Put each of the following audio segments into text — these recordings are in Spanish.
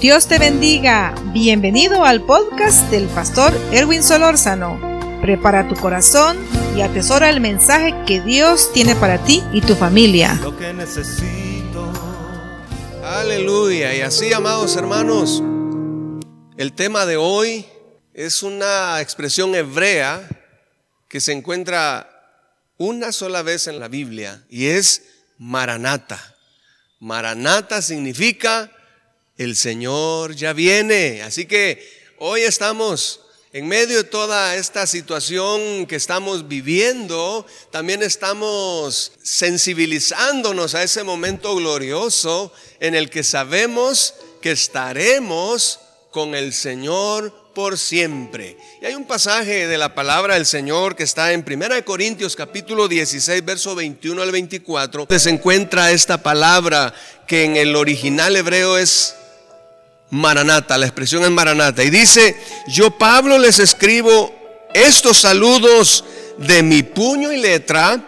Dios te bendiga. Bienvenido al podcast del pastor Erwin Solórzano. Prepara tu corazón y atesora el mensaje que Dios tiene para ti y tu familia. Lo que necesito. Aleluya. Y así, amados hermanos, el tema de hoy es una expresión hebrea que se encuentra una sola vez en la Biblia y es Maranata. Maranata significa el Señor ya viene. Así que hoy estamos en medio de toda esta situación que estamos viviendo, también estamos sensibilizándonos a ese momento glorioso en el que sabemos que estaremos con el Señor por siempre. Y hay un pasaje de la palabra del Señor que está en 1 Corintios capítulo 16, verso 21 al 24, donde se encuentra esta palabra que en el original hebreo es Maranata, la expresión es Maranata. Y dice, yo Pablo les escribo estos saludos de mi puño y letra.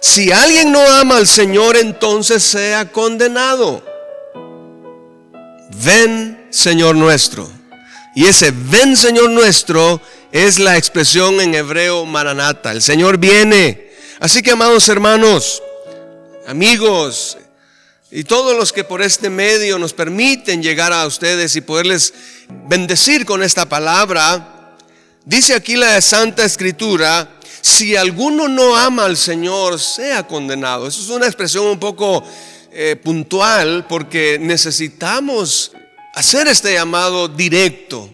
Si alguien no ama al Señor, entonces sea condenado. Ven, Señor nuestro. Y ese ven, Señor nuestro, es la expresión en hebreo Maranata. El Señor viene. Así que, amados hermanos, amigos, y todos los que por este medio nos permiten llegar a ustedes y poderles bendecir con esta palabra, dice aquí la Santa Escritura, si alguno no ama al Señor, sea condenado. Eso es una expresión un poco eh, puntual porque necesitamos hacer este llamado directo.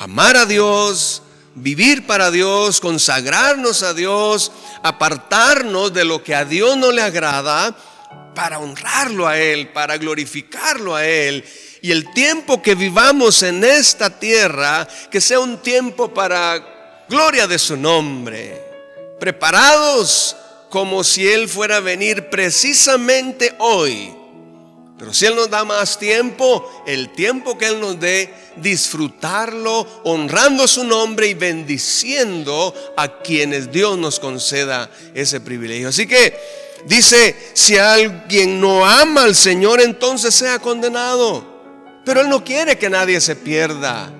Amar a Dios, vivir para Dios, consagrarnos a Dios, apartarnos de lo que a Dios no le agrada para honrarlo a Él, para glorificarlo a Él. Y el tiempo que vivamos en esta tierra, que sea un tiempo para gloria de su nombre. Preparados como si Él fuera a venir precisamente hoy. Pero si Él nos da más tiempo, el tiempo que Él nos dé, disfrutarlo, honrando su nombre y bendiciendo a quienes Dios nos conceda ese privilegio. Así que Dice, si alguien no ama al Señor, entonces sea condenado. Pero Él no quiere que nadie se pierda,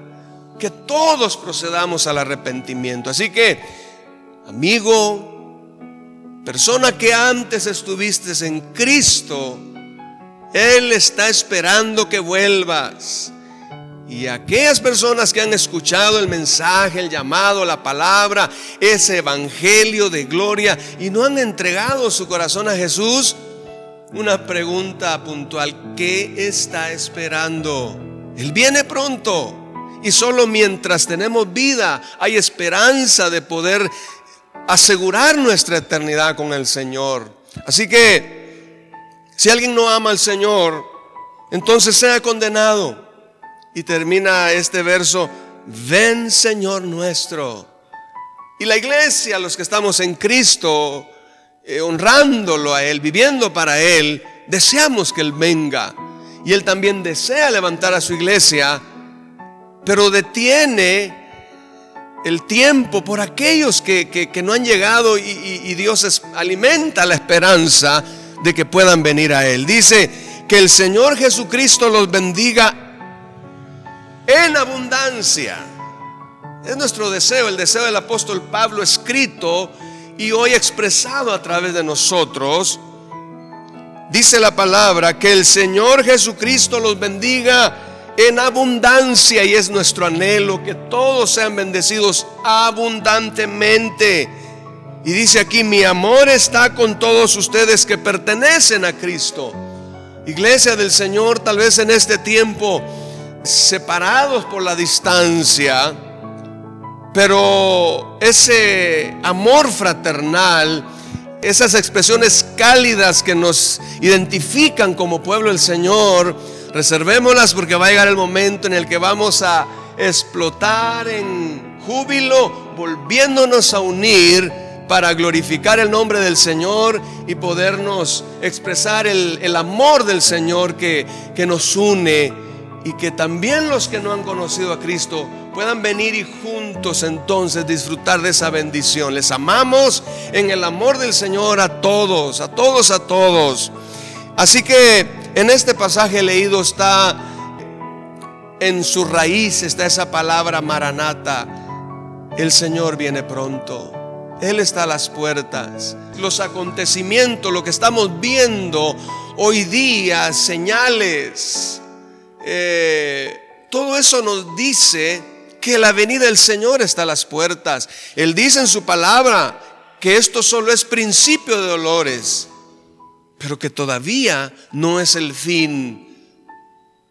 que todos procedamos al arrepentimiento. Así que, amigo, persona que antes estuviste en Cristo, Él está esperando que vuelvas. Y aquellas personas que han escuchado el mensaje, el llamado, la palabra, ese evangelio de gloria y no han entregado su corazón a Jesús, una pregunta puntual, ¿qué está esperando? Él viene pronto y solo mientras tenemos vida hay esperanza de poder asegurar nuestra eternidad con el Señor. Así que si alguien no ama al Señor, entonces sea condenado. Y termina este verso, ven Señor nuestro. Y la iglesia, los que estamos en Cristo, eh, honrándolo a Él, viviendo para Él, deseamos que Él venga. Y Él también desea levantar a su iglesia, pero detiene el tiempo por aquellos que, no han llegado y Dios alimenta la esperanza de que puedan venir a Él. Dice que el Señor Jesucristo los bendiga en abundancia. Es nuestro deseo, el deseo del apóstol Pablo escrito y hoy expresado a través de nosotros. Dice la palabra que el Señor Jesucristo los bendiga en abundancia y es nuestro anhelo que todos sean bendecidos abundantemente. Y dice aquí, mi amor está con todos ustedes que pertenecen a Cristo. Iglesia del Señor, tal vez en este tiempo separados por la distancia, pero ese amor fraternal, esas expresiones cálidas que nos identifican como pueblo del Señor, reservémoslas porque va a llegar el momento en el que vamos a explotar en júbilo, volviéndonos a unir para glorificar el nombre del Señor y podernos expresar el, amor del Señor que, que nos une y que también los que no han conocido a Cristo puedan venir y juntos entonces disfrutar de esa bendición. Les amamos en el amor del Señor a todos, a todos, a todos. Así que en este pasaje leído está en su raíz está esa palabra maranata. El Señor viene pronto. Él está a las puertas. Los acontecimientos, lo que estamos viendo hoy día, señales, eh, todo eso nos dice que la venida del Señor está a las puertas. Él dice en su palabra que esto solo es principio de dolores, pero que todavía no es el fin.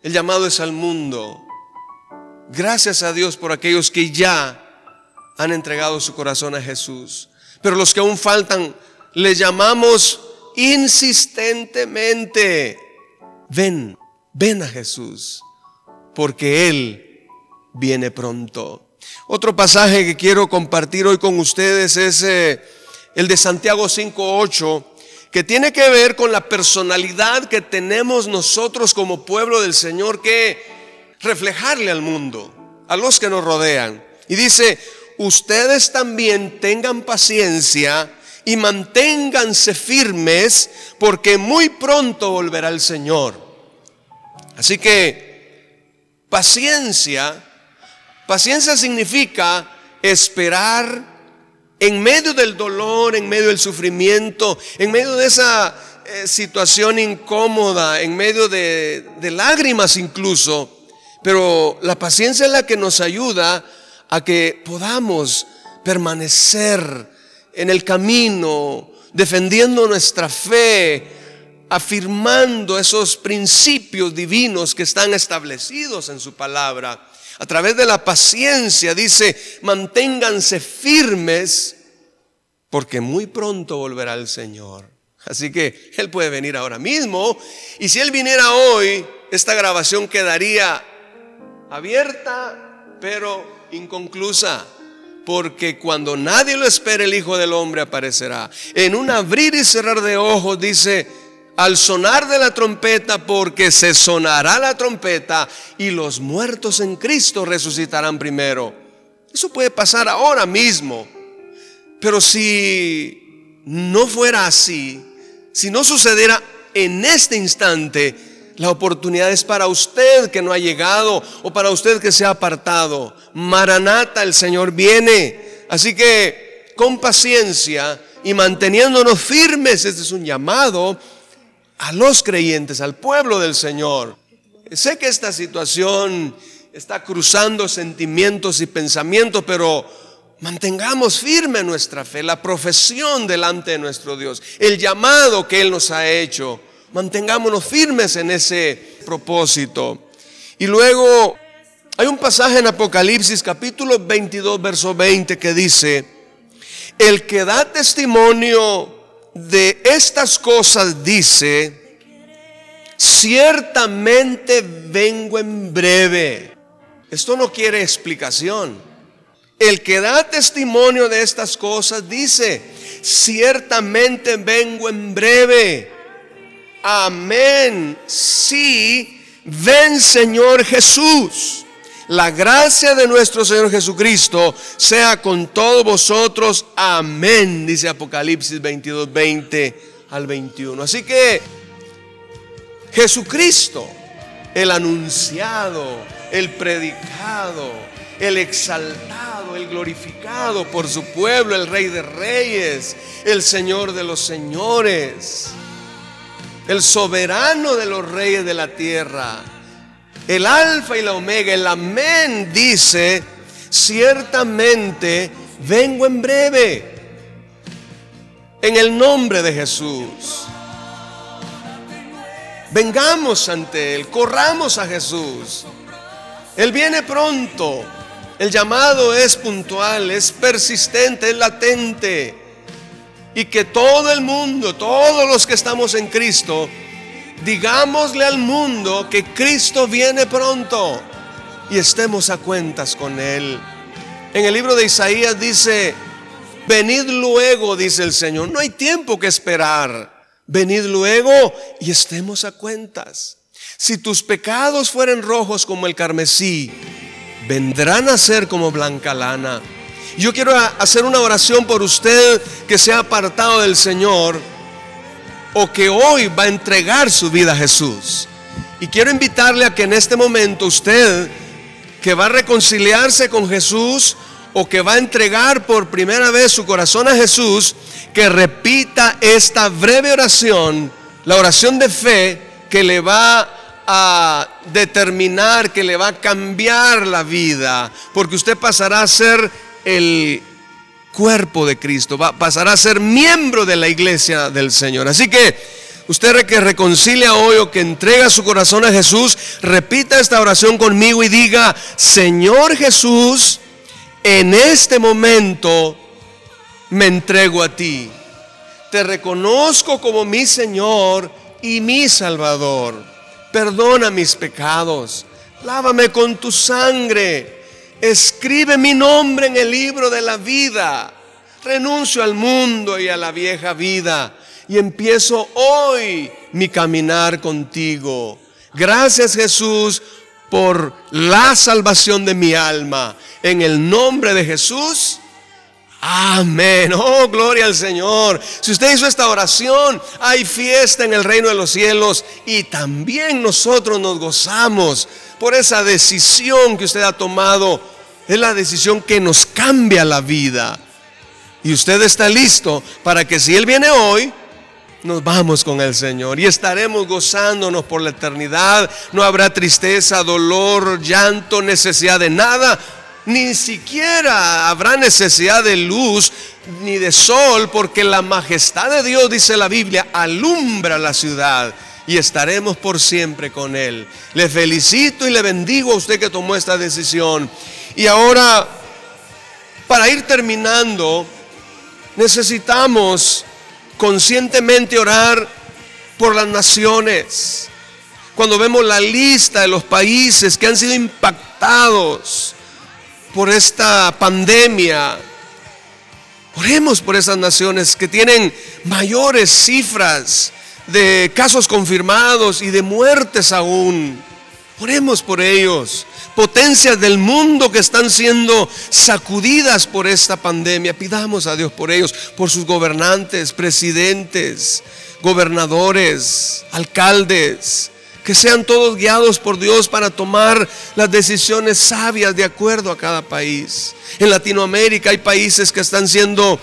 El llamado es al mundo. Gracias a Dios por aquellos que ya han entregado su corazón a Jesús. Pero los que aún faltan, les llamamos insistentemente. Ven, ven a Jesús, porque Él viene pronto. Otro pasaje que quiero compartir hoy con ustedes es eh, el de Santiago 5.8, que tiene que ver con la personalidad que tenemos nosotros como pueblo del Señor que reflejarle al mundo, a los que nos rodean. Y dice, ustedes también tengan paciencia y manténganse firmes porque muy pronto volverá el Señor. Así que paciencia, paciencia significa esperar en medio del dolor, en medio del sufrimiento, en medio de esa eh, situación incómoda, en medio de, de lágrimas incluso. Pero la paciencia es la que nos ayuda a que podamos permanecer en el camino, defendiendo nuestra fe, afirmando esos principios divinos que están establecidos en su palabra. A través de la paciencia dice, manténganse firmes porque muy pronto volverá el Señor. Así que Él puede venir ahora mismo y si Él viniera hoy, esta grabación quedaría abierta pero inconclusa. Porque cuando nadie lo espera, el Hijo del Hombre aparecerá. En un abrir y cerrar de ojos dice, al sonar de la trompeta, porque se sonará la trompeta y los muertos en Cristo resucitarán primero. Eso puede pasar ahora mismo. Pero si no fuera así, si no sucediera en este instante, la oportunidad es para usted que no ha llegado o para usted que se ha apartado. Maranata, el Señor viene. Así que con paciencia y manteniéndonos firmes, este es un llamado a los creyentes, al pueblo del Señor. Sé que esta situación está cruzando sentimientos y pensamientos, pero mantengamos firme nuestra fe, la profesión delante de nuestro Dios, el llamado que Él nos ha hecho Mantengámonos firmes en ese propósito. Y luego hay un pasaje en Apocalipsis capítulo 22, verso 20 que dice, el que da testimonio de estas cosas dice, ciertamente vengo en breve. Esto no quiere explicación. El que da testimonio de estas cosas dice, ciertamente vengo en breve. Amén. Sí, ven Señor Jesús. La gracia de nuestro Señor Jesucristo sea con todos vosotros. Amén, dice Apocalipsis 22, 20 al 21. Así que Jesucristo, el anunciado, el predicado, el exaltado, el glorificado por su pueblo, el Rey de Reyes, el Señor de los Señores el soberano de los reyes de la tierra, el alfa y la omega, el amén dice, ciertamente vengo en breve, en el nombre de Jesús. Vengamos ante Él, corramos a Jesús. Él viene pronto. El llamado es puntual, es persistente, es latente y que todo el mundo, todos los que estamos en Cristo, digámosle al mundo que Cristo viene pronto y estemos a cuentas con Él. En el libro de Isaías dice, venid luego, dice el Señor, no hay tiempo que esperar, venid luego y estemos a cuentas. Si tus pecados fueren rojos como el carmesí, vendrán a ser como blanca lana. Yo quiero hacer una oración por usted que se ha apartado del Señor o que hoy va a entregar su vida a Jesús. Y quiero invitarle a que en este momento usted, que va a reconciliarse con Jesús o que va a entregar por primera vez su corazón a Jesús, que repita esta breve oración, la oración de fe que le va a determinar, que le va a cambiar la vida, porque usted pasará a ser el cuerpo de Cristo, va, pasará a ser miembro de la iglesia del Señor. Así que usted que reconcilia hoy o que entrega su corazón a Jesús, repita esta oración conmigo y diga, Señor Jesús, en este momento me entrego a ti. Te reconozco como mi Señor y mi Salvador perdona mis pecados, lávame con tu sangre, escribe mi nombre en el libro de la vida, renuncio al mundo y a la vieja vida y empiezo hoy mi caminar contigo. Gracias Jesús por la salvación de mi alma. En el nombre de Jesús. Amén. Oh, gloria al Señor. Si usted hizo esta oración, hay fiesta en el reino de los cielos y también nosotros nos gozamos por esa decisión que usted ha tomado. Es la decisión que nos cambia la vida. Y usted está listo para que si Él viene hoy, nos vamos con el Señor y estaremos gozándonos por la eternidad. No habrá tristeza, dolor, llanto, necesidad de nada ni siquiera habrá necesidad de luz ni de sol, porque la majestad de Dios, dice la Biblia, alumbra la ciudad y estaremos por siempre con Él. Le felicito y le bendigo a usted que tomó esta decisión. Y ahora, para ir terminando, necesitamos conscientemente orar por las naciones. Cuando vemos la lista de los países que han sido impactados por esta pandemia. Oremos por esas naciones que tienen mayores cifras de casos confirmados y de muertes aún. Oremos por ellos. Potencias del mundo que están siendo sacudidas por esta pandemia. Pidamos a Dios por ellos, por sus gobernantes, presidentes, gobernadores, alcaldes, que sean todos guiados por Dios para tomar las decisiones sabias de acuerdo a cada país. En Latinoamérica hay países que están siendo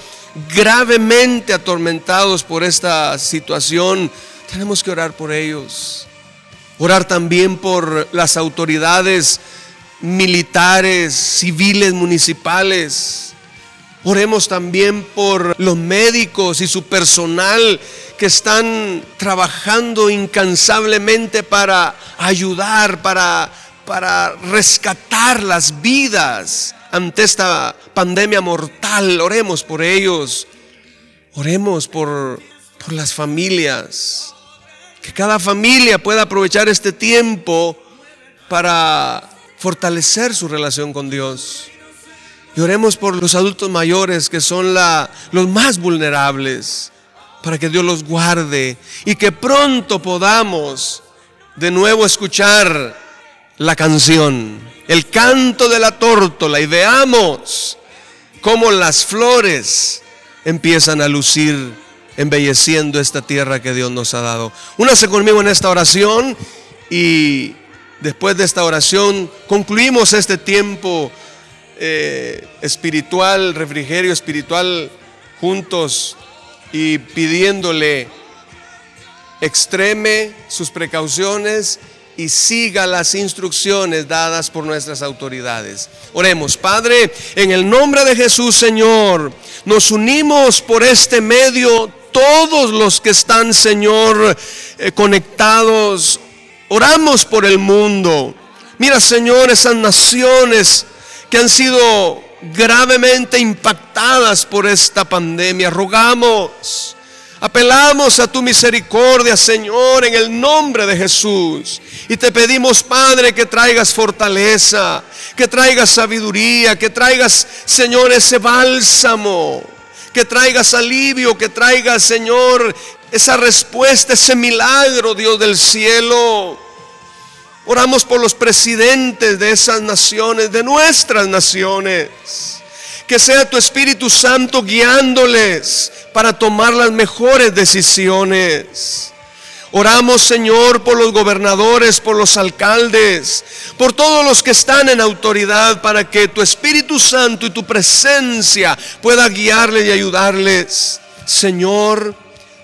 gravemente atormentados por esta situación. Tenemos que orar por ellos. Orar también por las autoridades militares, civiles, municipales. Oremos también por los médicos y su personal que están trabajando incansablemente para ayudar, para, para rescatar las vidas ante esta pandemia mortal. Oremos por ellos. Oremos por, por las familias. Que cada familia pueda aprovechar este tiempo para fortalecer su relación con Dios. Y oremos por los adultos mayores que son los más vulnerables para que Dios los guarde y que pronto podamos de nuevo escuchar la canción, el canto de la tórtola y veamos cómo las flores empiezan a lucir embelleciendo esta tierra que Dios nos ha dado. Únase conmigo en esta oración y después de esta oración concluimos este tiempo eh, espiritual, refrigerio espiritual juntos y pidiéndole extreme sus precauciones y siga las instrucciones dadas por nuestras autoridades. Oremos, Padre, en el nombre de Jesús, Señor, nos unimos por este medio todos los que están, Señor, eh, conectados. Oramos por el mundo. Mira, Señor, esas naciones que han sido gravemente impactadas por esta pandemia. Rogamos, apelamos a tu misericordia, Señor, en el nombre de Jesús. Y te pedimos, Padre, que traigas fortaleza, que traigas sabiduría, que traigas, Señor, ese bálsamo, que traigas alivio, que traigas, Señor, esa respuesta, ese milagro, Dios del cielo. Oramos por los presidentes de esas naciones, de nuestras naciones. Que sea tu Espíritu Santo guiándoles para tomar las mejores decisiones. Oramos, Señor, por los gobernadores, por los alcaldes, por todos los que están en autoridad, para que tu Espíritu Santo y tu presencia pueda guiarles y ayudarles. Señor,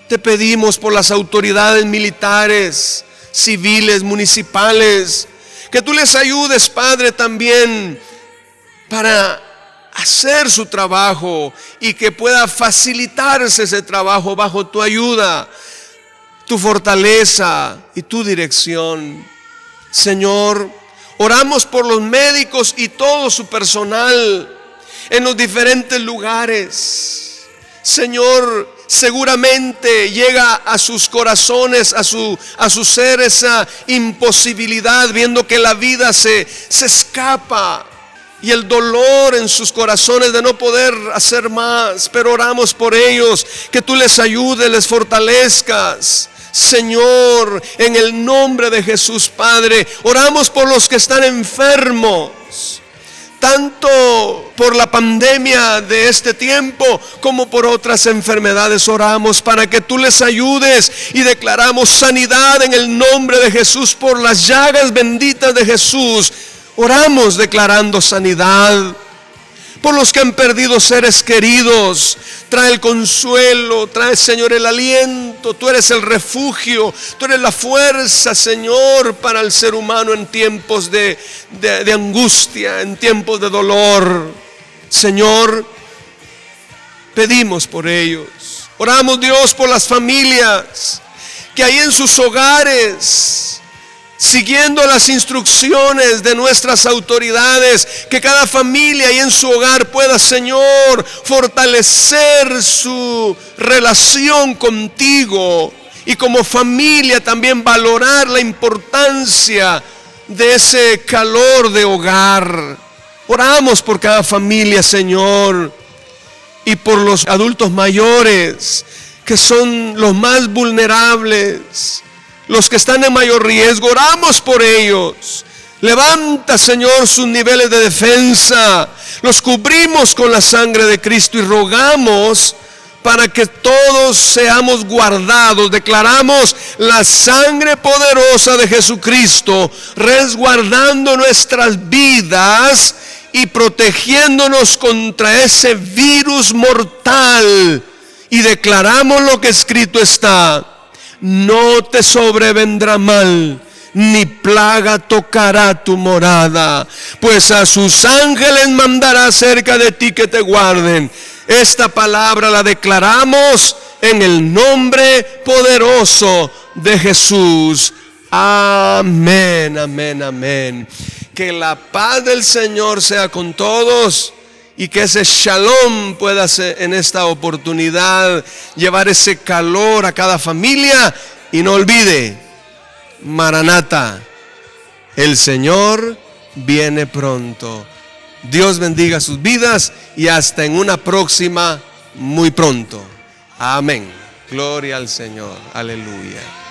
te pedimos por las autoridades militares, civiles, municipales, que tú les ayudes, Padre, también para hacer su trabajo y que pueda facilitarse ese trabajo bajo tu ayuda tu fortaleza y tu dirección. Señor, oramos por los médicos y todo su personal en los diferentes lugares. Señor, seguramente llega a sus corazones, a su, a su ser esa imposibilidad, viendo que la vida se, se escapa y el dolor en sus corazones de no poder hacer más. Pero oramos por ellos, que tú les ayudes, les fortalezcas. Señor, en el nombre de Jesús, Padre, oramos por los que están enfermos tanto por la pandemia de este tiempo como por otras enfermedades. Oramos para que tú les ayudes y declaramos sanidad en el nombre de Jesús por las llagas benditas de Jesús. Oramos declarando sanidad por los que han perdido seres queridos. Trae el consuelo, trae Señor el aliento. Tú eres el refugio, tú eres la fuerza, Señor, para el ser humano en tiempos de, de, angustia, en tiempos de dolor. Señor, pedimos por ellos. Oramos Dios por las familias que hay en sus hogares siguiendo las instrucciones de nuestras autoridades, que cada familia y en su hogar pueda, Señor, fortalecer su relación contigo y como familia también valorar la importancia de ese calor de hogar. Oramos por cada familia, Señor, y por los adultos mayores, que son los más vulnerables los que están en mayor riesgo, oramos por ellos. Levanta, Señor, sus niveles de defensa. Los cubrimos con la sangre de Cristo y rogamos para que todos seamos guardados. Declaramos la sangre poderosa de Jesucristo, resguardando nuestras vidas y protegiéndonos contra ese virus mortal. Y declaramos lo que escrito está no te sobrevendrá mal, ni plaga tocará tu morada, pues a sus ángeles mandará cerca de ti que te guarden. Esta palabra la declaramos en el nombre poderoso de Jesús. Amén, amén, amén. Que la paz del Señor sea con todos y que ese shalom pueda en esta oportunidad llevar ese calor a cada familia y no olvide, Maranata, el Señor viene pronto. Dios bendiga sus vidas y hasta en una próxima muy pronto. Amén. Gloria al Señor. Aleluya.